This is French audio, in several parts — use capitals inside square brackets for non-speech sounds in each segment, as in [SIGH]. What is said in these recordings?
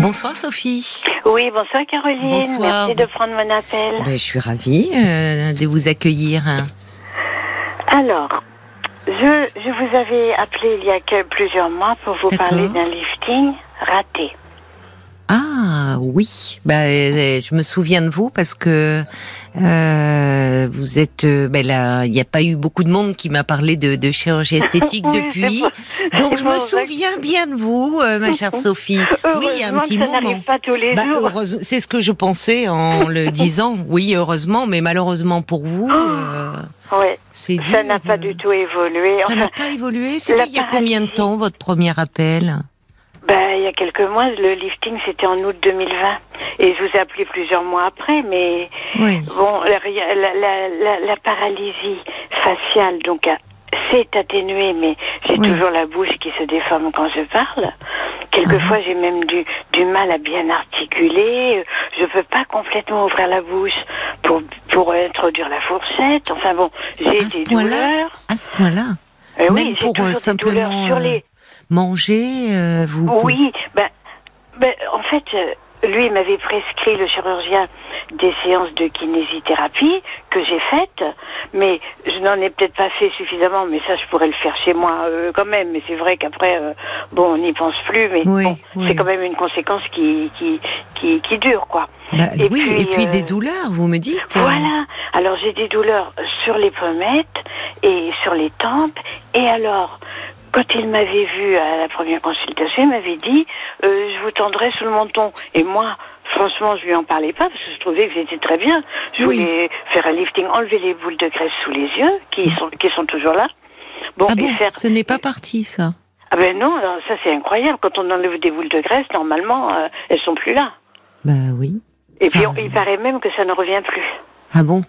Bonsoir Sophie. Oui, bonsoir Caroline. Bonsoir. Merci de prendre mon appel. Ben, je suis ravie euh, de vous accueillir. Alors, je, je vous avais appelé il y a que plusieurs mois pour vous parler d'un lifting raté. Ah oui, bah, euh, je me souviens de vous parce que euh, vous êtes. euh, ben là, il n'y a pas eu beaucoup de monde qui m'a parlé de, de chirurgie [LAUGHS] esthétique Oui, depuis. Donc je me souviens bien de vous, euh, ma [LAUGHS] chère Sophie. Oui, il y a un petit ça moment. n'arrive pas tous les Bah, C'est ce que je pensais en [LAUGHS] le disant. Oui, heureusement, mais malheureusement pour vous, euh, Ouais, c'est dur. ça n'a pas euh, du tout évolué. Ça Enfin, n'a pas évolué. C'était il y a combien de temps votre premier appel? Ben, il y a quelques mois, le lifting c'était en août 2020. Et je vous ai appelé plusieurs mois après, mais Oui. Bon, la, la, la, la- paralysie faciale, donc, s'est atténuée, mais j'ai Oui. toujours la bouche qui se déforme quand je parle. Quelquefois, Ah j'ai même du, du mal à bien articuler. Je peux pas complètement ouvrir la bouche pour, pour introduire la fourchette. Enfin bon, j'ai À ce des douleurs. À ce point-là Euh, oui, pour, euh, des douleurs simplement, sur euh, les, Manger, euh, vous. oui, ben, ben, en fait, euh, lui m'avait prescrit, le chirurgien, des séances de kinésithérapie que j'ai faites, mais je n'en ai peut-être pas fait suffisamment, mais ça, je pourrais le faire chez moi euh, quand même. Mais c'est vrai qu'après, euh, bon, on n'y pense plus, mais Oui, bon, oui. c'est quand même une conséquence qui, qui, qui, qui dure, quoi. Bah, Et oui, puis, et puis euh, des douleurs, vous me dites euh, Voilà. Alors j'ai des douleurs sur les pommettes et sur les tempes. Et alors, quand il m'avait vu à la première consultation, il m'avait dit euh, je vous tendrai sous le menton. Et moi, franchement, je lui en parlais pas parce que je trouvais que j'étais très bien. Je Oui. voulais faire un lifting, enlever les boules de graisse sous les yeux qui sont qui sont toujours là. Bon, Ah et bon, faire. ce n'est pas parti, ça. Ah ben non, alors ça c'est incroyable. Quand on enlève des boules de graisse, normalement, euh, elles sont plus là. Bah oui. Et puis on- il paraît même que ça ne revient plus. Ah bon?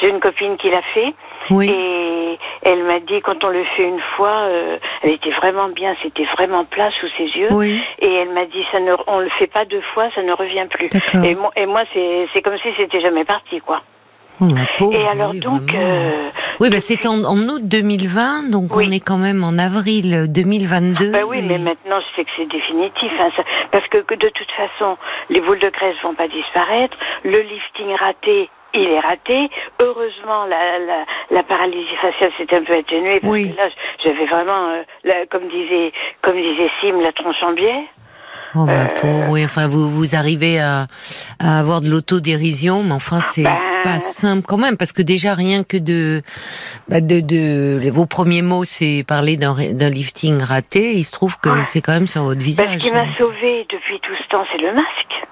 J'ai une copine qui l'a fait. Oui. Et elle m'a dit quand on le fait une fois, euh, elle était vraiment bien, c'était vraiment plat sous ses yeux. Oui. Et elle m'a dit ça ne, on le fait pas deux fois, ça ne revient plus. Et moi, et moi c'est, c'est comme si c'était jamais parti quoi. Oh, pauvre, et alors oui, donc, euh, Oui, bah, c'est en, en août 2020, donc Oui. on est quand même en avril 2022. bah oui, et- mais maintenant je sais que c'est définitif, hein, ça- parce que, que de toute façon les boules de graisse vont pas disparaître, le lifting raté. Il est raté. Heureusement, la, la, la paralysie faciale s'est un peu atténuée parce Oui. que là, j'avais vraiment, euh, la- comme disait, comme disait Sim, la tronche en biais. Oh, ma Euh, pauvre, oui, enfin, vous, vous arrivez à, à avoir de l'autodérision, mais enfin, c'est Ben- pas simple quand même, parce que déjà, rien que de, bah, de, de, vos premiers mots, c'est parler d'un, lifting raté, il se trouve que Ouais. c'est quand même sur votre Bah, visage. ce qui m'a sauvée depuis tout ce temps, c'est le masque.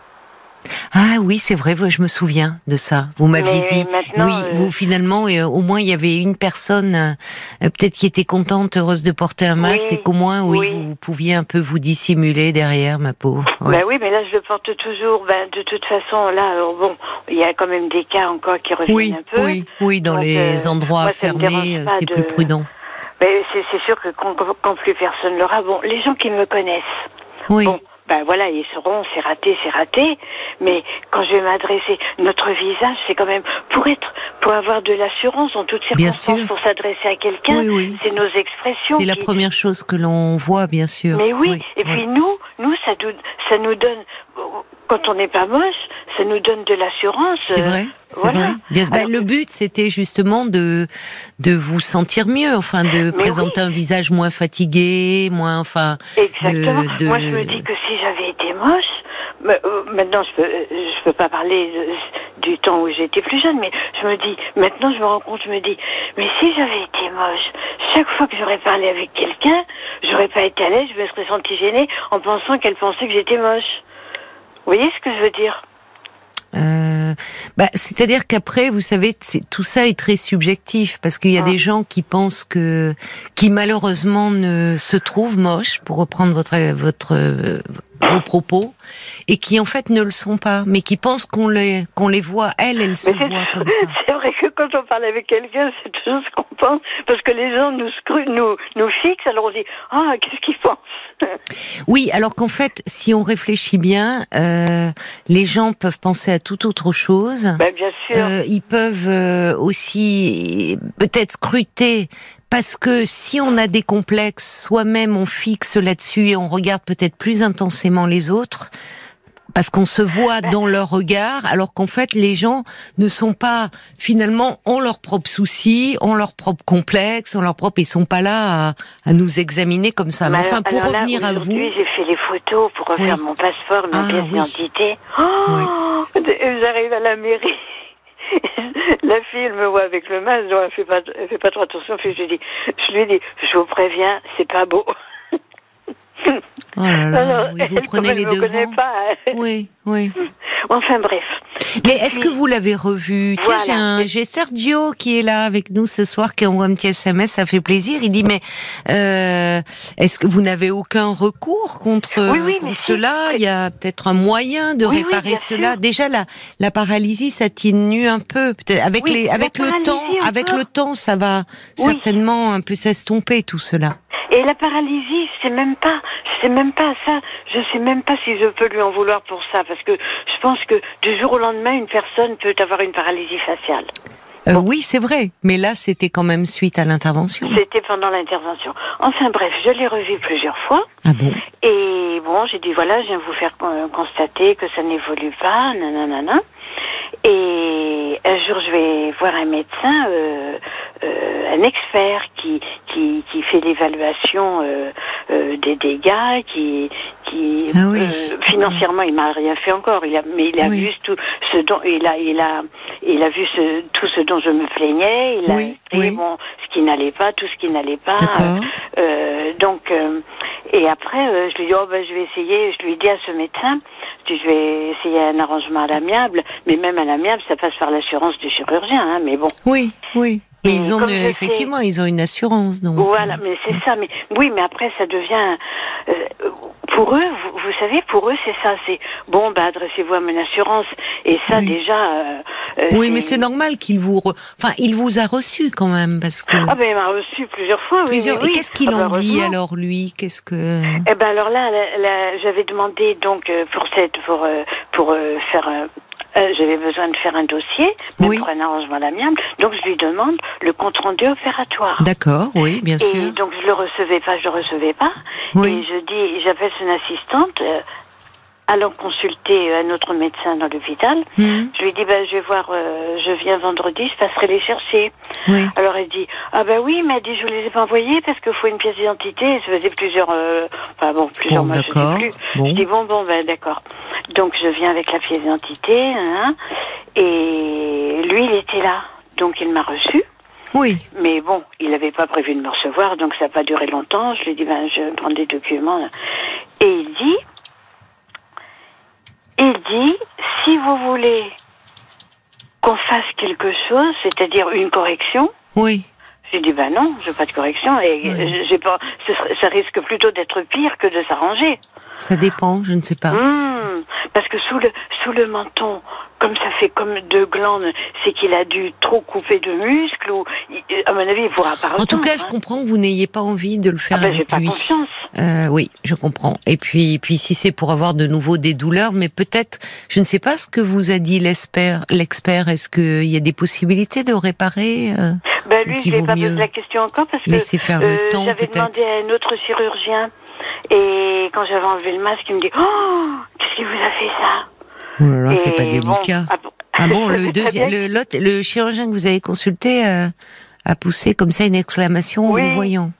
Ah oui, c'est vrai, je me souviens de ça. Vous m'aviez dit. oui, euh, vous finalement, euh, au moins il y avait une personne euh, peut-être qui était contente, heureuse de porter un masque, Oui, et qu'au moins, oui, oui. vous pouviez un peu vous dissimuler derrière, ma pauvre. Ouais. Bah oui, mais là, je le porte toujours. Ben, de toute façon, là, alors bon, il y a quand même des cas encore qui reviennent oui, un peu. oui, oui, dans Donc, les endroits moi, fermés, c'est de- plus prudent. Mais c'est c'est sûr que quand, quand plus personne l'aura, bon, les gens qui me connaissent, Oui, bon, ben voilà, ils sauront, c'est raté, c'est raté. Mais quand je vais m'adresser, notre visage, c'est quand même pour être, pour avoir de l'assurance en toutes circonstances, pour s'adresser à quelqu'un. Oui, oui, c'est nos expressions. c'est la première chose que l'on voit, bien sûr. Mais oui, et puis nous, nous, ça nous, ça nous donne, quand on n'est pas moche, ça nous donne de l'assurance. C'est euh, vrai, c'est voilà. vrai. Bien, Alors- le but, c'était justement de de vous sentir mieux, enfin, de présenter un visage moins fatigué, moins, enfin, Exactement. de- de- Moi, je me dis que si j'avais été moche, mais, euh, maintenant, je peux, euh, je peux pas parler du temps où j'étais plus jeune, mais je me dis, maintenant, je me rends compte, je me dis, mais si j'avais été moche, chaque fois que j'aurais parlé avec quelqu'un, j'aurais pas été à l'aise, je me serais sentie gênée en pensant qu'elle pensait que j'étais moche. Vous voyez ce que je veux dire? Euh, bah, c'est-à-dire qu'après, vous savez, tout ça est très subjectif parce qu'il y a Ah. des gens qui pensent que, qui malheureusement ne se trouvent moches, pour reprendre votre votre euh, vos propos, et qui en fait ne le sont pas, mais qui pensent qu'on les qu'on les voit. Elles, elles se voient [LAUGHS] comme ça. C'est vrai que quand on parle avec quelqu'un, c'est toujours ce qu'on pense, parce que les gens nous scrutent, nous, nous fixent, alors on dit, ah, qu'est-ce qu'ils pensent? [LAUGHS] Oui, alors qu'en fait, si on réfléchit bien, euh, les gens peuvent penser à toute autre chose. Ben, bien sûr. Euh, ils peuvent euh, aussi peut-être scruter parce que si on a des complexes, soi-même on fixe là-dessus et on regarde peut-être plus intensément les autres, parce qu'on se voit [LAUGHS] dans leur regard, alors qu'en fait les gens ne sont pas finalement ont leurs propres soucis, ont leurs propres complexes, ont leurs propres, ils sont pas là à, à nous examiner comme ça. Mais, enfin, pour revenir à vous, j'ai fait les photos pour refaire mon passeport, ma ah, pièce d'identité. Oh, J'arrive à la mairie. [LAUGHS] la fille, me voit avec le masque, donc elle fait pas, elle fait pas trop attention. Puis je lui dis, je lui dis, je vous préviens, c'est pas beau. Oh là là, oui, vous prenez les devants. Pas, hein. Oui, oui. [LAUGHS] Enfin bref. Mais est-ce que vous l'avez revu? Tiens, j'ai Sergio qui est là avec nous ce soir, qui envoie un petit SMS, ça fait plaisir. Il dit mais euh, est-ce que vous n'avez aucun recours contre, oui, contre cela? Il y a peut-être un moyen de réparer cela. Déjà la la paralysie, ça nu un peu. Peut-être avec les avec le temps, avec le temps, ça va certainement un peu s'estomper tout cela. Et la paralysie, je sais même pas, je sais même pas ça. Je sais même pas si je peux lui en vouloir pour ça, parce que je pense que du jour au lendemain, une personne peut avoir une paralysie faciale. Euh, Oui, c'est vrai, mais là, c'était quand même suite à l'intervention. C'était pendant l'intervention. Enfin bref, je l'ai revu plusieurs fois. Ah bon? Et bon, j'ai dit voilà, je viens vous faire constater que ça n'évolue pas, nanana. Et un jour, je vais voir un médecin, euh, euh, un expert qui, qui, qui fait l'évaluation euh, des dégâts, qui, qui ah oui. Financièrement, il m'a rien fait encore. Il a, mais il a oui. vu tout ce dont il a, il a, il a vu ce, tout ce dont je me plaignais. Il a oui, oui. Qui n'allait pas, tout ce qui n'allait pas. donc, et après, je lui dis oh ben je vais essayer. Je lui dis à ce médecin je vais essayer un arrangement à l'amiable, mais même à l'amiable, ça passe par l'assurance du chirurgien, hein, mais bon. Oui, oui. Mais ils ont effectivement, ils ont une assurance, donc. Voilà, mais c'est ça. Mais oui, mais après, ça devient euh, pour eux. Vous, vous, savez, pour eux, c'est ça. C'est bon, bah adressez-vous à mon assurance. Et ça, oui. déjà. Euh, oui, mais c'est normal qu'il vous, re... enfin, il vous a reçu quand même, parce que. Ah ben, il m'a reçu plusieurs fois. Plusieurs. Oui, Et qu'est-ce qu'il ah, en dit alors lui? Qu'est-ce que Eh ben alors là, là, là j'avais demandé donc euh, pour cette, pour pour euh, faire euh, j'avais besoin de faire un dossier, oui. pour un arrangement à l'amiable. Donc je lui demande le compte rendu opératoire. D'accord, oui, bien et sûr. donc je le recevais pas, je le recevais pas. Oui. Et je dis, j'appelle son assistante. Euh, allant consulter un autre médecin dans l'hôpital. Mmh. Je lui dis, ben, je vais voir, euh, je viens vendredi, je passerai les chercher. Oui. Alors elle dit, ah ben oui, mais elle dit, je vous les ai pas envoyés parce qu'il faut une pièce d'identité. Ça faisait plusieurs, euh, enfin bon, plusieurs Bon, mois, je sais plus. Bon. Je dis, bon, bon, ben d'accord. Donc je viens avec la pièce d'identité, hein, et lui, il était là. Donc il m'a reçu. Oui. Mais bon, il n'avait pas prévu de me recevoir, donc ça n'a pas duré longtemps. Je lui ai dit, ben, je prends des documents. Et il dit, il dit, si vous voulez qu'on fasse quelque chose, c'est-à-dire une correction, Oui. J'ai dit, ben non, je veux pas de correction, et j'ai pas, ça risque plutôt d'être pire que de s'arranger. Ça dépend, je ne sais pas. Mmh, parce que sous le, sous le menton, comme ça fait comme deux glandes, c'est qu'il a dû trop couper de muscles, ou, à mon avis, il pourra pas En tout cas, je comprends que vous n'ayez pas envie de le faire Ah ben, j'ai avec pas lui. confiance. Euh, oui, je comprends. Et puis, puis si c'est pour avoir de nouveau des douleurs, mais peut-être, je ne sais pas ce que vous a dit l'expert. L'expert, est-ce qu'il y a des possibilités de réparer euh, Ben lui, je n'ai vaut pas mieux posé la question encore parce que le euh, j'avais demandé à un autre chirurgien. Et quand j'avais enlevé le masque, il me dit Oh, qu'est-ce qui vous a fait ça? Oh là là, c'est pas délicat. ah bon. Ah bon, [LAUGHS] le deuxième, le, le chirurgien que vous avez consulté euh, a poussé comme ça une exclamation en vous voyant.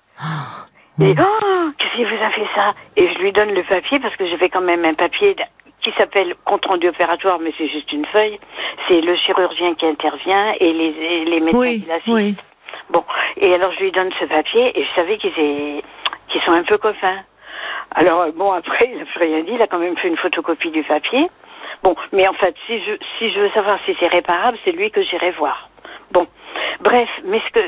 Et oh, qu'est-ce qui vous a fait ça? Et je lui donne le papier parce que j'ai fait quand même un papier qui s'appelle compte rendu opératoire, mais c'est juste une feuille. C'est le chirurgien qui intervient et les, et les médecins Oui, qui l'assistent. oui. Bon, et alors je lui donne ce papier et je savais qu'ils qu'ils sont un peu copains. Alors euh, bon, après, il n'a plus rien dit, il a quand même fait une photocopie du papier. Bon, mais en fait, si je, si je veux savoir si c'est réparable, c'est lui que j'irai voir. Bon, bref, mais ce que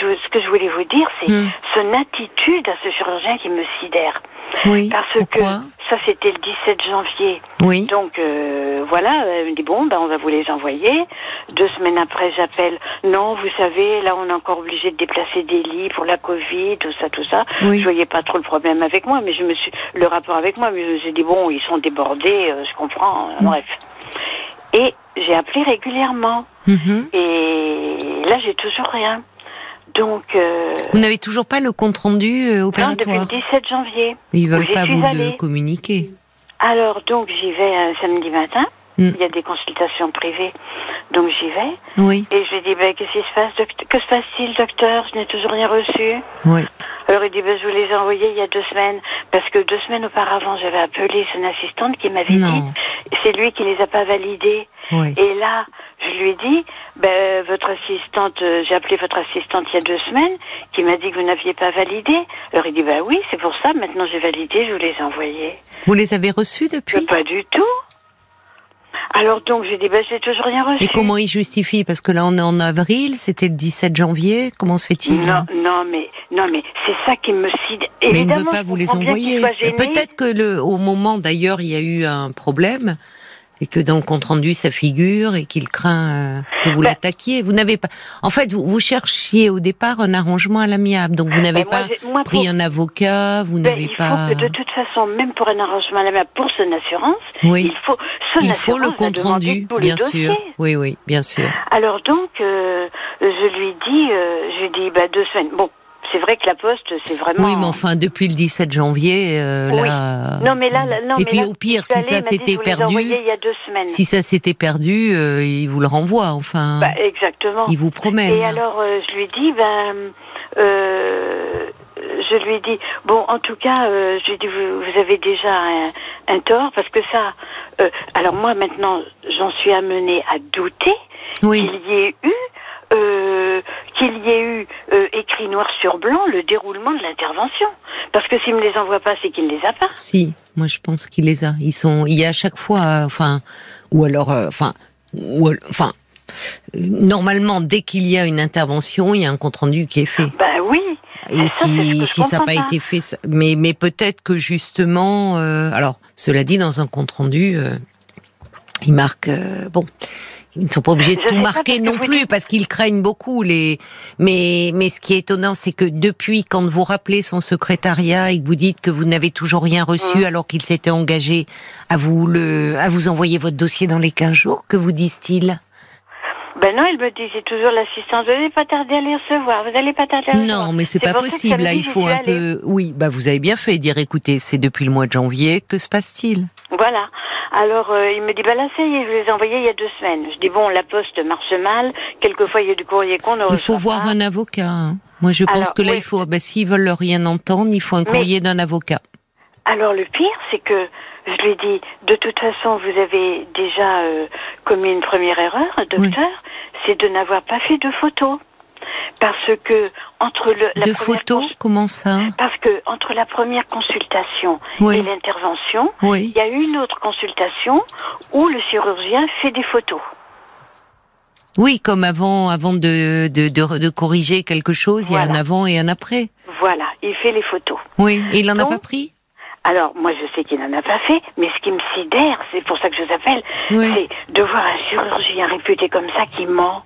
je, ce que je voulais vous dire, c'est Hmm. son attitude à ce chirurgien qui me sidère. Oui. Parce Pourquoi que ça, c'était le 17 janvier. Oui. Donc euh, voilà, elle me dit bon, ben on va vous les envoyer. Deux semaines après, j'appelle. Non, vous savez, là on est encore obligé de déplacer des lits pour la Covid, tout ça, tout ça. Oui. Je voyais pas trop le problème avec moi, mais je me suis le rapport avec moi, mais je me suis dit bon, ils sont débordés, euh, je comprends. euh, Bref. Et j'ai appelé régulièrement. Mhm. Et là, j'ai toujours rien. Donc. Euh, vous n'avez toujours pas le compte rendu euh, opératoire Non, depuis le 17 janvier. Ils veulent pas vous le communiquer. Alors, donc, j'y vais un samedi matin. Hmm. Il y a des consultations privées, donc j'y vais. Oui. Et je lui dis, ben, qu'est-ce qui se passe Que se passe-t-il, docteur? Je n'ai toujours rien reçu. Oui. Alors il dit, ben, je vous les ai envoyés il y a deux semaines, parce que deux semaines auparavant, j'avais appelé son assistante qui m'avait dit, c'est lui qui les a pas validés. Oui. Et là, je lui ai dit, ben, votre assistante, euh, j'ai appelé votre assistante il y a deux semaines, qui m'a dit que vous n'aviez pas validé. Alors il dit, ben oui, c'est pour ça, maintenant j'ai validé, je vous les ai envoyés. Vous les avez reçus depuis? Pas du tout. Alors donc j'ai dit, ben j'ai toujours rien reçu. Et comment il justifie? Parce que là on est en avril, c'était le 17 janvier, comment se fait-il Non, non, mais non, mais c'est ça qui me cide. Mais il ne veut pas vous les envoyer. Peut-être que le, au moment d'ailleurs il y a eu un problème et que dans le compte rendu ça figure et qu'il craint euh, que vous bah. l'attaquiez. Vous n'avez pas. En fait, vous, vous, cherchiez au départ un arrangement à l'amiable, donc vous n'avez bah, pas pris un avocat, vous ben, n'avez pas. Faut que de toute façon, même pour un arrangement à l'amiable, pour son assurance, il faut son il faut le compte rendu, bien sûr. Oui, oui, bien sûr. Alors donc, euh, je lui dis, euh, je lui dis, bah deux semaines. Bon, c'est vrai que la Poste, c'est vraiment. Oui, mais enfin, depuis le 17 janvier, euh, là. Non, mais là, non, Et puis au pire, si ça s'était perdu, il y a deux semaines. si ça s'était perdu, euh, il vous le renvoie, enfin. Bah, exactement. Il vous promet. Et alors, euh, je lui dis, ben, je lui dis, bon, en tout cas, je lui dis, vous, vous avez déjà un, un, tort, parce que ça, alors moi maintenant, j'en suis amenée à douter oui. qu'il y ait eu euh, qu'il y ait eu euh, écrit noir sur blanc le déroulement de l'intervention. Parce que s'il ne me les envoie pas, c'est qu'il ne les a pas. Si, moi je pense qu'il les a. Ils sont, il y a à chaque fois, euh, enfin, ou alors, enfin, ou, enfin, normalement, dès qu'il y a une intervention, il y a un compte rendu qui est fait. Ben oui. Et si, si ça n'a pas, été fait, mais, mais peut-être que justement, alors, cela dit, dans un compte rendu, il marque, bon, ils ne sont pas obligés de tout marquer non plus parce qu'ils craignent beaucoup les. Mais mais ce qui est étonnant, c'est que depuis quand vous rappelez son secrétariat et que vous dites que vous n'avez toujours rien reçu mmh. alors qu'il s'était engagé à vous le à vous envoyer votre dossier dans les 15 jours, que vous disent-ils? Ben non, il me dit, c'est toujours l'assistance. Vous n'allez pas tarder à les recevoir. Vous n'allez pas tarder à les Non, mais c'est pas possible. Là, il faut un peu. Oui, bah vous avez bien fait dire, écoutez, c'est depuis le mois de janvier. Que se passe-t-il? Voilà. Alors, euh, il me dit, bah là, ça y est, je les ai envoyés il y a deux semaines. Je dis, bon, la poste marche mal. Quelquefois, il y a du courrier qu'on ne Il faut voir un avocat. Hein. Moi, je pense que là, il faut, bah, s'ils veulent rien entendre, il faut un courrier d'un avocat. Alors, le pire, c'est que je lui dis, de toute façon, vous avez déjà euh, commis une première erreur, docteur, c'est de n'avoir pas fait de photos parce que entre le la de photos comment ça parce que entre la première consultation et l'intervention il y a une autre consultation où le chirurgien fait des photos oui, comme avant, avant de, de, de, corriger quelque chose, il y a un avant et un après. Voilà, il fait les photos. Oui, et il n'en a pas pris alors, moi, je sais qu'il n'en a pas fait, mais ce qui me sidère, c'est pour ça que je vous appelle, c'est de voir un chirurgien réputé comme ça qui ment.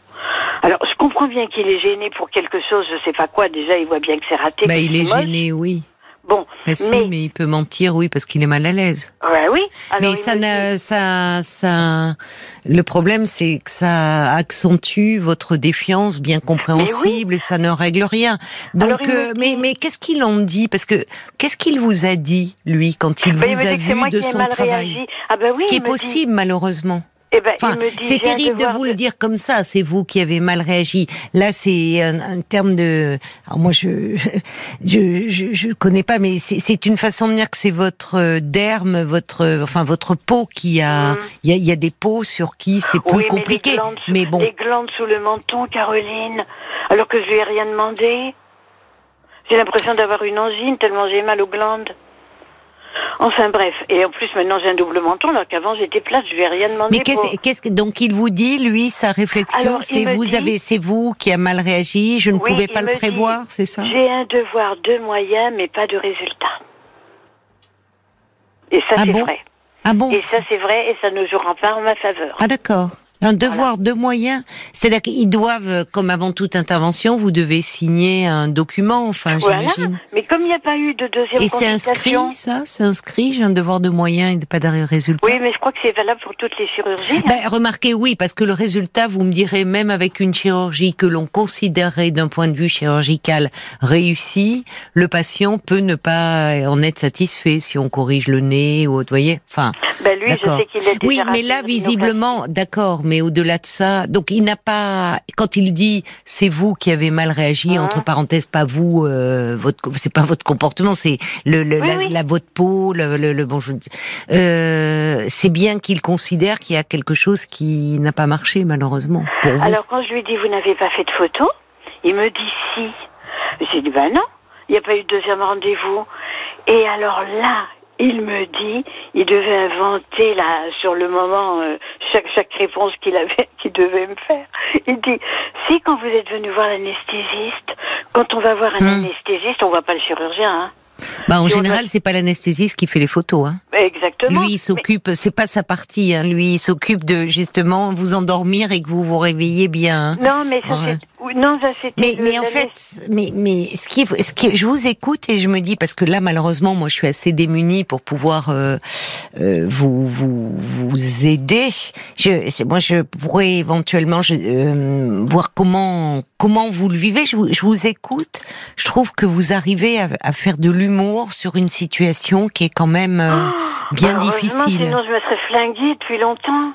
Alors, je comprends bien qu'il est gêné pour quelque chose, je sais pas quoi. Déjà, il voit bien que c'est raté. Bah, il est gêné, oui. Bon, bah, mais... mais il peut mentir, oui, parce qu'il est mal à l'aise. Ouais, oui. mais ça, ça, ça, le problème, c'est que ça accentue votre défiance bien compréhensible et ça ne règle rien. Donc, euh, mais, mais qu'est-ce qu'il en dit? Parce que qu'est-ce qu'il vous a dit, lui, quand il bah, vous a vu de son travail? ah bah oui, Ce qui est possible, malheureusement. Eh ben, c'est terrible de vous le dire comme ça. C'est vous qui avez mal réagi. Là, c'est un, terme de. Alors moi, je [LAUGHS] je, je, je connais pas, mais c'est une façon de dire que c'est votre derme, votre enfin votre peau qui a. Mm. Il y, a, y, a, des peaux sur qui c'est plus compliqué. Mais, bon. Les glandes sous le menton, Caroline. Alors que je lui ai rien demandé. J'ai l'impression d'avoir une angine tellement j'ai mal aux glandes. Enfin bref, et en plus maintenant j'ai un double menton, alors qu'avant j'étais plate, je lui ai rien demandé. Mais qu'est-ce que donc il vous dit, lui, sa réflexion, c'est vous avez, c'est vous qui a mal réagi, je ne pouvais pas le prévoir, c'est ça? J'ai un devoir de moyens, mais pas de résultat. Et ça ah c'est bon? vrai. Ah bon? Et ça c'est vrai, et ça ne jouera pas en ma faveur. Ah d'accord. Un devoir de moyens. C'est-à-dire qu'ils doivent, euh, comme avant toute intervention, vous devez signer un document, enfin, Voilà. j'imagine. Mais comme il n'y a pas eu de deuxième Et c'est inscrit, ça C'est inscrit, j'ai un devoir de moyens et pas de résultat Oui, mais je crois que c'est valable pour toutes les chirurgies. hein. Ben, remarquez, oui, parce que le résultat, vous me direz, même avec une chirurgie que l'on considérerait d'un point de vue chirurgical réussie, le patient peut ne pas en être satisfait si on corrige le nez ou autre, vous voyez. Enfin, Ben lui, je sais qu'il est oui, mais là, visiblement, d'accord, mais au-delà de ça, donc il n'a pas, quand il dit c'est vous qui avez mal réagi, Mhm. entre parenthèses, pas vous, euh, votre, c'est pas votre comportement, c'est le, le- Oui, la, oui. la- votre peau, le, le, le- bon, je- euh, c'est bien qu'il considère qu'il y a quelque chose qui n'a pas marché malheureusement pour vous. Alors quand je lui dis vous n'avez pas fait de photo, il me dit si. J'ai dit ben non, il n'y a pas eu de deuxième rendez-vous. Et alors là, il me dit, il devait inventer là sur le moment euh, chaque chaque réponse qu'il avait, [LAUGHS] qu'il devait me faire. Il dit si quand vous êtes venu voir l'anesthésiste, quand on va voir un Hmm. anesthésiste, on voit pas le chirurgien. Hein. bah, en si général, c'est pas l'anesthésiste qui fait les photos. Hein. Exactement. Lui, il s'occupe, c'est pas sa partie. Hein. Lui, il s'occupe de justement vous endormir et que vous vous réveillez bien. hein. Non, mais ça Ouais. Non, ça c'était. Mais, mais en fait, mais, mais ce qui, est- ce qui, je vous écoute et je me dis parce que là, malheureusement, moi, je suis assez démunie pour pouvoir euh, euh, vous, vous vous aider. Je, c'est- moi, je pourrais éventuellement je, euh, voir comment comment vous le vivez. Je vous, je vous écoute. Je trouve que vous arrivez à, à faire de l'humour sur une situation qui est quand même euh, bien Bah, heureusement, difficile. Sinon, je me serais flinguée depuis longtemps.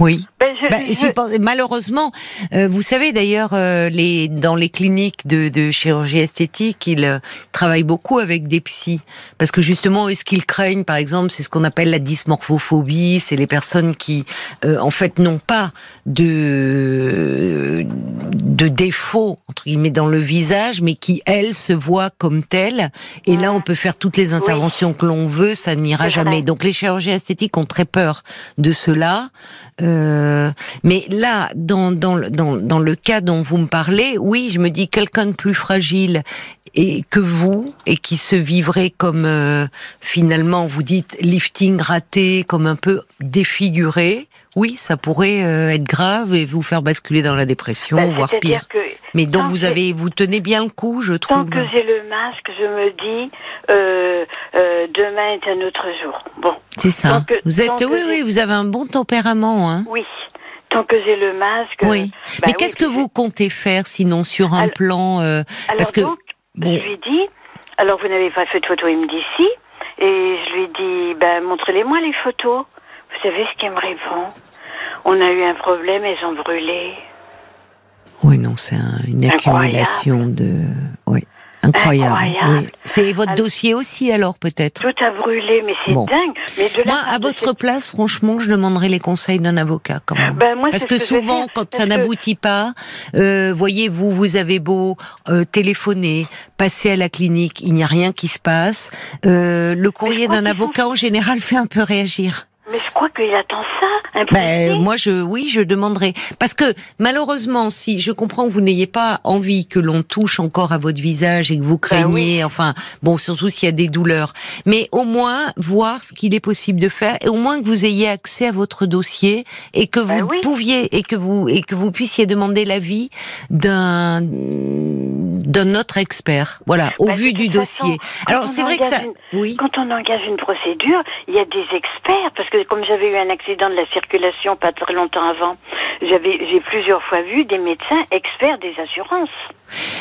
Oui. Ben, je, Bah, je- pense- malheureusement, euh, vous savez d'ailleurs, euh, les dans les cliniques de, de chirurgie esthétique, ils euh, travaillent beaucoup avec des psys parce que justement, eux, ce qu'ils craignent, par exemple, c'est ce qu'on appelle la dysmorphophobie. C'est les personnes qui, euh, en fait, n'ont pas de de défauts entre guillemets dans le visage, mais qui elles se voient comme telles. Et là, on peut faire toutes les interventions que l'on veut, ça n'ira jamais. Donc, les chirurgiens esthétiques ont très peur de cela. Euh, mais là, dans, dans, le- dans, dans le cas dont vous me parlez, oui, je me dis quelqu'un de plus fragile que vous et qui se vivrait comme euh, finalement vous dites lifting raté, comme un peu défiguré. Oui, ça pourrait euh, être grave et vous faire basculer dans la dépression, ben, voire pire. que Mais donc tant vous avez, vous tenez bien le coup, je tant trouve. que j'ai le masque, je me dis euh, euh, demain est un autre jour. Bon, C'est ça. tant que- vous êtes, tant oui, oui, vous avez un bon tempérament, hein. oui. Tant que j'ai le masque. Oui. bah Mais oui, qu'est-ce que vous comptez faire sinon sur un Alors- plan euh, Alors Parce que donc, bon. je lui dis, alors vous n'avez pas fait de photo, il me dit si. Et je lui dis, ben montrez-les-moi les photos. Vous savez ce qu'il me répond? On a eu un problème, elles ont brûlé. Oui, non, c'est un- une Incroyable. accumulation de. Oui, incroyable. Incroyable. Oui. C'est votre dossier aussi, alors, peut-être? Tout a brûlé, mais c'est Bon. dingue. Mais de Moi, à votre cette- place, franchement, je demanderais les conseils d'un avocat, quand même. Ben, moi, Parce que souvent, quand ça que- n'aboutit pas, euh, voyez, vous, vous avez beau euh, téléphoner, passer à la clinique, il n'y a rien qui se passe. Euh, le courrier crois d'un avocat, en général, fait un peu réagir. Mais je crois qu'il attend ça, un Ben, moi, je, oui, je demanderai. Parce que, malheureusement, si je comprends que vous n'ayez pas envie que l'on touche encore à votre visage et que vous Ben craignez, enfin, bon, surtout s'il y a des douleurs, mais au moins voir ce qu'il est possible de faire et au moins que vous ayez accès à votre dossier et que vous Ben oui. pouviez et que vous et que vous puissiez demander l'avis d'un d'un autre expert. Voilà, au Ben, vu de du dossier. Alors c'est vrai que ça, oui. Quand on engage une procédure, il y a des experts, parce que comme j'avais eu un accident de la circulation pas très longtemps avant, j'avais, j'ai plusieurs fois vu des médecins experts des assurances.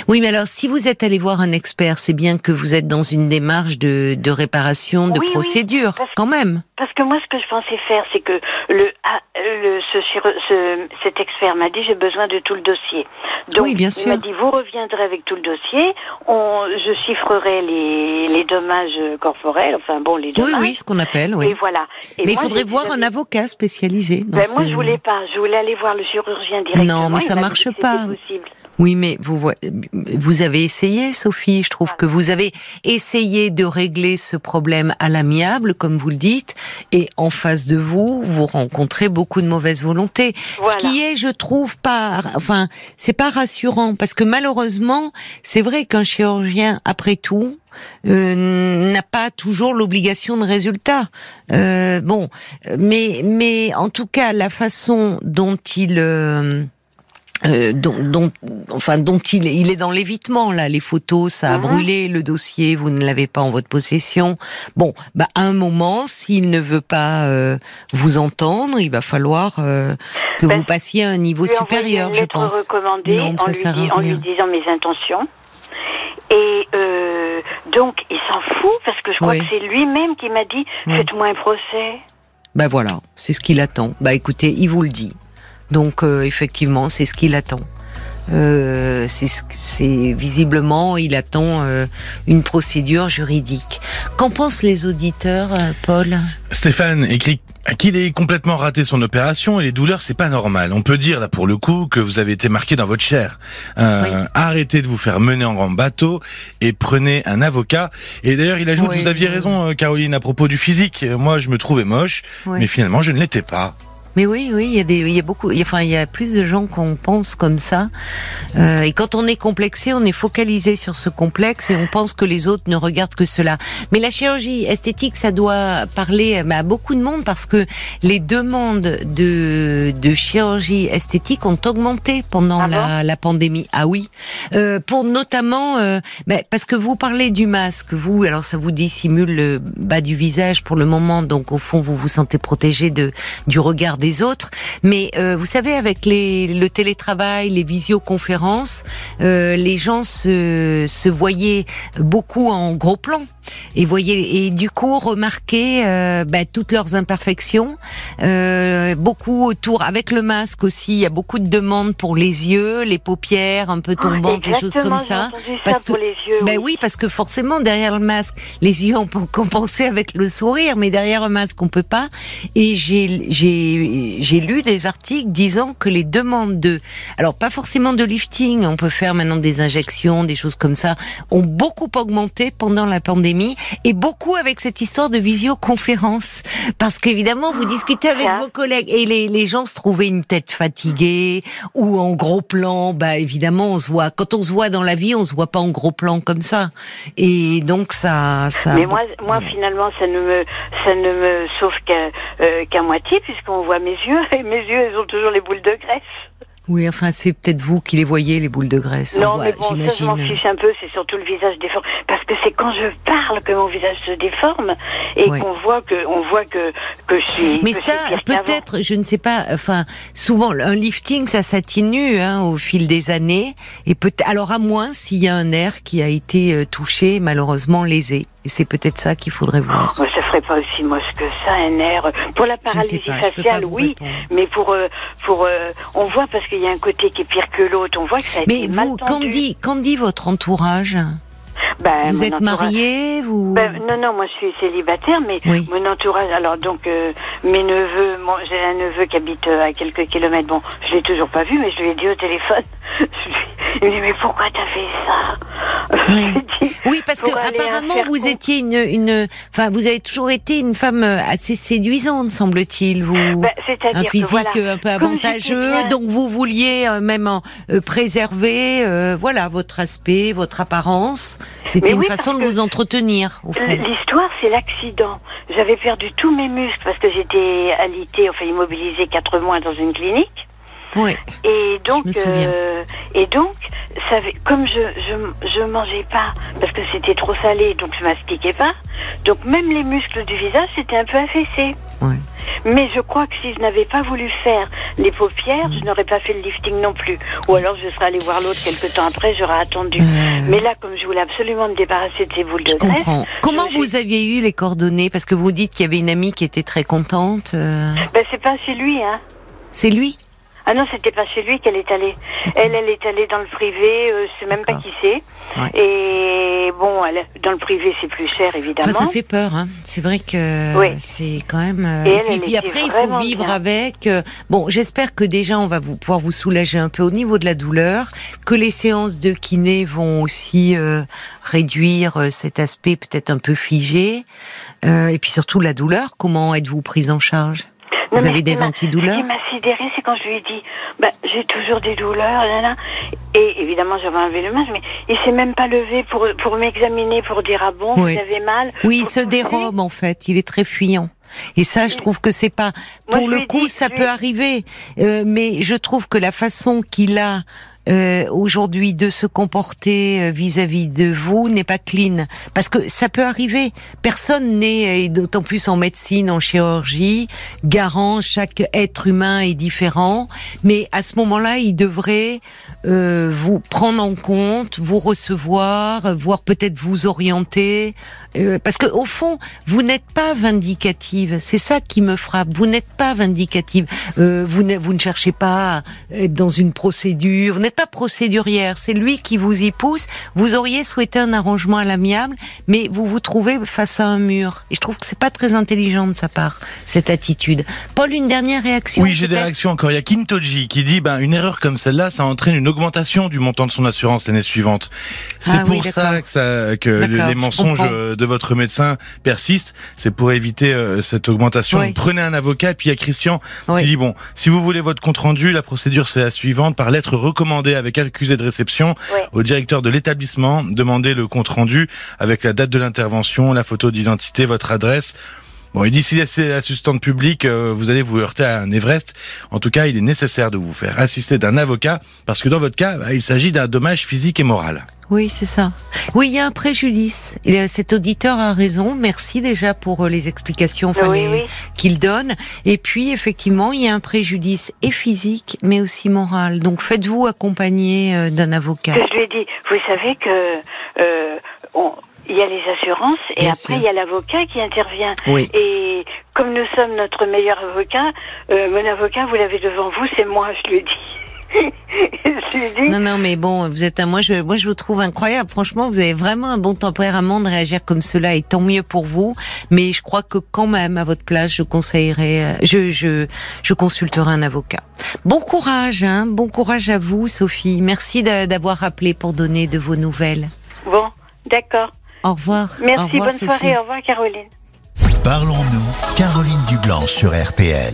Oui, mais alors si vous êtes allé voir un expert, c'est bien que vous êtes dans une démarche de, de réparation, de Oui, procédure, quand même. Parce que moi, ce que je pensais faire, c'est que le, ah, le ce, cet expert m'a dit j'ai besoin de tout le dossier. Donc, Oui, bien il sûr. m'a dit vous reviendrez avec tout le dossier. On, je chiffrerai les, les dommages corporels, enfin bon, les Oui, dommages. oui, ce qu'on appelle, oui. Et voilà. Et mais il faudrait voir un avocat spécialisé. dans Ben, moi, je voulais pas. Je voulais aller voir le chirurgien directement. Non, mais ça marche pas. possible. Oui, mais vous vous avez essayé, Sophie. Je trouve que vous avez essayé de régler ce problème à l'amiable, comme vous le dites, et en face de vous, vous rencontrez beaucoup de mauvaise volonté. Voilà. Ce qui est, je trouve, pas, enfin, c'est pas rassurant parce que malheureusement, c'est vrai qu'un chirurgien, après tout, euh, n'a pas toujours l'obligation de résultat. Euh, bon, mais mais en tout cas la façon dont il euh, euh, dont, dont, enfin, dont il, il est dans l'évitement là. Les photos, ça a mhm. brûlé. Le dossier, vous ne l'avez pas en votre possession. Bon, bah à un moment, s'il ne veut pas euh, vous entendre, il va falloir euh, que ben, vous passiez à un niveau supérieur, je pense. Non, ça sert à rien. en lui disant mes intentions. Et donc, il s'en fout parce que je crois que c'est lui-même qui m'a dit faites-moi un procès. Ben voilà, c'est ce qu'il attend. Bah écoutez, il vous le dit. Donc euh, effectivement, c'est ce qu'il attend. Euh, c'est visiblement, il attend euh, une procédure juridique. Qu'en pensent les auditeurs, Paul? Stéphane écrit qu'il ait complètement raté son opération et les douleurs, c'est pas normal. On peut dire là pour le coup que vous avez été marqué dans votre chair. Arrêtez de vous faire mener en grand bateau et prenez un avocat. Et d'ailleurs, il ajoute, vous aviez raison, Caroline, à propos du physique. Moi, je me trouvais moche, mais finalement, je ne l'étais pas. Mais oui, oui, il y a des, il y a beaucoup, enfin, il y a plus de gens qu'on pense comme ça. Euh, et quand on est complexé, on est focalisé sur ce complexe et on pense que les autres ne regardent que cela. Mais la chirurgie esthétique, ça doit parler à beaucoup de monde parce que les demandes de, de chirurgie esthétique ont augmenté pendant ah la, la, pandémie. Ah oui, euh, pour notamment, euh, ben, parce que vous parlez du masque, vous, alors ça vous dissimule le bas du visage pour le moment, donc au fond vous vous sentez protégé de du regard des autres. Mais euh, vous savez, avec les, le télétravail, les visioconférences, euh, les gens se, se voyaient beaucoup en gros plan et voyez et du coup remarquer euh, bah, toutes leurs imperfections. Euh, beaucoup autour avec le masque aussi il y a beaucoup de demandes pour les yeux les paupières un peu tombantes des choses comme ça. parce que les yeux, ben oui. parce que forcément derrière le masque les yeux on peut compenser avec le sourire mais derrière un masque on peut pas. Et j'ai j'ai j'ai lu des articles disant que les demandes de alors pas forcément de lifting on peut faire maintenant des injections des choses comme ça ont beaucoup augmenté pendant la pandémie et beaucoup avec cette histoire de visioconférence. Parce qu'évidemment, vous discutez avec vos collègues et les, les gens se trouvaient une tête fatiguée ou en gros plan. Bah évidemment, on se voit. Quand on se voit dans la vie, on se voit pas en gros plan comme ça. Et donc ça, ça. Mais moi, moi finalement, ça ne me, ça ne me sauve qu'à euh, qu'à moitié puisqu'on voit mes yeux [LAUGHS] et mes yeux, ils ont toujours les boules de graisse. Oui, enfin, c'est peut-être vous qui les voyez, les boules de graisse. Non, mais bon, ça, je m'en fiche un peu, c'est surtout le visage déformé. Parce que c'est quand je parle que mon visage se déforme et qu'on voit que, on voit que, que je suis. Mais ça, peut-être, je ne sais pas, enfin, souvent, un lifting, ça s'atténue, hein, au fil des années. Et peut alors, à moins s'il y a un nerf qui a été euh, touché, malheureusement lésé. Et c'est peut-être ça qu'il faudrait voir. Oh, ça ferait pas aussi moche que ça, un nerf. Pour la paralysie faciale, oui. Mais pour, euh, pour, euh, on voit parce qu'il y a un côté qui est pire que l'autre. On voit que ça a Mais vous, qu'en dit, qu'en dit votre entourage? Ben, vous êtes marié vous... Ben, non, non, moi je suis célibataire, mais mon entourage, alors donc euh, mes neveux, j'ai un neveu qui habite à quelques kilomètres, bon, je l'ai toujours pas vu, mais je lui ai dit au téléphone, [LAUGHS] il me dit mais pourquoi t'as fait ça [LAUGHS] Oui, oui parce que apparemment vous étiez une, une, enfin vous avez toujours été une femme euh, assez séduisante, semble-t-il, vous, ben, un physique un peu avantageux, donc vous vouliez même en, préserver, voilà, votre aspect, votre apparence. C'était une façon de vous entretenir. L'histoire, c'est l'accident. J'avais perdu tous mes muscles parce que j'étais alitée, enfin immobilisée quatre mois dans une clinique. Oui. Et donc, euh, et donc, ça, comme je, je je mangeais pas parce que c'était trop salé, donc je mastiquais pas. Donc même les muscles du visage c'était un peu affaissés. Oui. Mais je crois que si je n'avais pas voulu faire les paupières, je n'aurais pas fait le lifting non plus. Ou alors je serais allée voir l'autre quelques temps après, j'aurais attendu. Euh. Mais là, comme je voulais absolument me débarrasser de ces boules de graisse. Comment vous aviez eu les coordonnées? Parce que vous dites qu'il y avait une amie qui était très contente. Euh. Ben c'est pas chez lui, hein. C'est lui? Ah non, c'était pas chez lui qu'elle est allée. Elle, elle est allée dans le privé, euh, je sais même pas qui c'est. Et bon, elle, dans le privé, c'est plus cher, évidemment. ça fait peur, hein. C'est vrai que c'est quand même. Euh, et, puis, après, il faut vivre avec. Euh, bon, j'espère que déjà, on va vous pouvoir vous soulager un peu au niveau de la douleur, que les séances de kiné vont aussi réduire cet aspect peut-être un peu figé, et puis surtout la douleur. Comment êtes-vous prise en charge? Vous avez des antidouleurs Ce qui m'a sidéré, c'est quand je lui ai dit, bah, j'ai toujours des douleurs, là, là. Et évidemment, j'avais enlevé le masque, mais il s'est même pas levé pour, pour m'examiner, pour dire ah bon, Oui. vous avez mal. Oui, il se dérobe en fait. Il est très fuyant. Et ça, je trouve que c'est pas. Moi, Pour le coup, dit- ça je peut arriver, Euh, mais je trouve que la façon qu'il a euh, aujourd'hui de se comporter euh, vis-à-vis de vous n'est pas clean, parce que ça peut arriver. Personne n'est, et d'autant plus en médecine, en chirurgie, garant. Chaque être humain est différent, mais à ce moment-là, il devrait euh, vous prendre en compte, vous recevoir, voire peut-être vous orienter, euh, parce que au fond, vous n'êtes pas vindicative. C'est ça qui me frappe. Vous n'êtes pas vindicative. Euh, vous, ne, vous ne cherchez pas à être dans une procédure. Vous n'êtes pas procédurière. C'est lui qui vous y pousse. Vous auriez souhaité un arrangement à l'amiable, mais vous vous trouvez face à un mur. Et je trouve que c'est pas très intelligent de sa part cette attitude. Paul, une dernière réaction. Oui, j'ai des réactions encore. Il y a Kintoji qui dit ben une erreur comme celle-là, ça entraîne une augmentation du montant de son assurance l'année suivante. C'est Ah oui, pour ça que, ça, que les mensonges de votre médecin persistent. C'est pour éviter euh, cette augmentation. Oui. Prenez un avocat. Et puis il y a Christian Oui. qui dit bon, si vous voulez votre compte rendu, la procédure c'est la suivante par lettre recommandée avec accusé de réception au directeur de l'établissement. Demandez le compte rendu avec la date de l'intervention, la photo d'identité, votre adresse. Bon, et d'ici l'assistante publique, euh, vous allez vous heurter à un Everest. En tout cas, il est nécessaire de vous faire assister d'un avocat, parce que dans votre cas, bah, il s'agit d'un dommage physique et moral. Oui, c'est ça. Oui, il y a un préjudice. Et, cet auditeur a raison. Merci déjà pour euh, les explications enfin, Oui, les- oui. qu'il donne. Et puis, effectivement, il y a un préjudice et physique, mais aussi moral. Donc, faites-vous accompagner euh, d'un avocat. Je lui ai dit, vous savez que euh, on- il y a les assurances et Bien après sûr. il y a l'avocat qui intervient. Oui. Et comme nous sommes notre meilleur avocat, euh, mon avocat, vous l'avez devant vous, c'est moi, je lui ai dit. [LAUGHS] je. Non, non, mais bon, vous êtes un, moi, je, moi, je vous trouve incroyable. Franchement, vous avez vraiment un bon tempérament de réagir comme cela, et tant mieux pour vous. Mais je crois que quand même, à votre place, je conseillerais, euh, je, je, je consulterai un avocat. Bon courage, hein. Bon courage à vous, Sophie. Merci d'a- d'avoir appelé pour donner de vos nouvelles. Bon, d'accord. Au revoir. Au Merci, revoir, bonne Sophie. soirée, au revoir Caroline. Parlons-nous, Caroline Dublanche sur RTL.